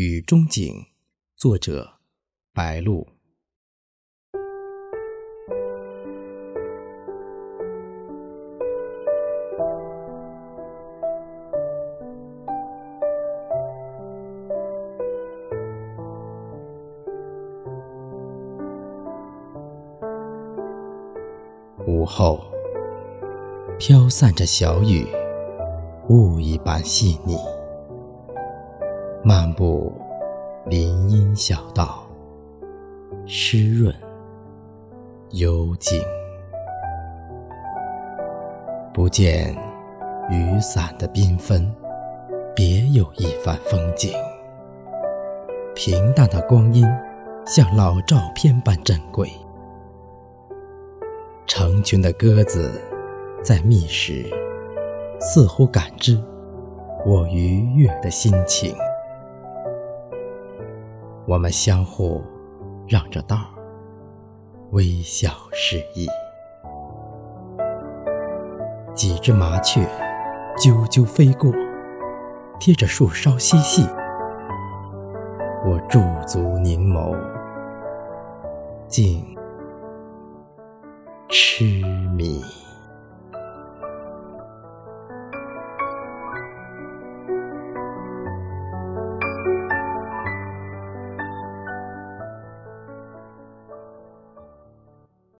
雨中景，作者白露。午后，飘散着小雨，雾一般细腻。漫步林荫小道，湿润幽静。不见雨伞的缤纷，别有一番风景。平淡的光阴，像老照片般珍贵。成群的鸽子在觅食，似乎感知我愉悦的心情。我们相互让着道，微笑示意。几只麻雀啾啾飞过，贴着树梢嬉戏。我驻足凝眸，竟痴迷。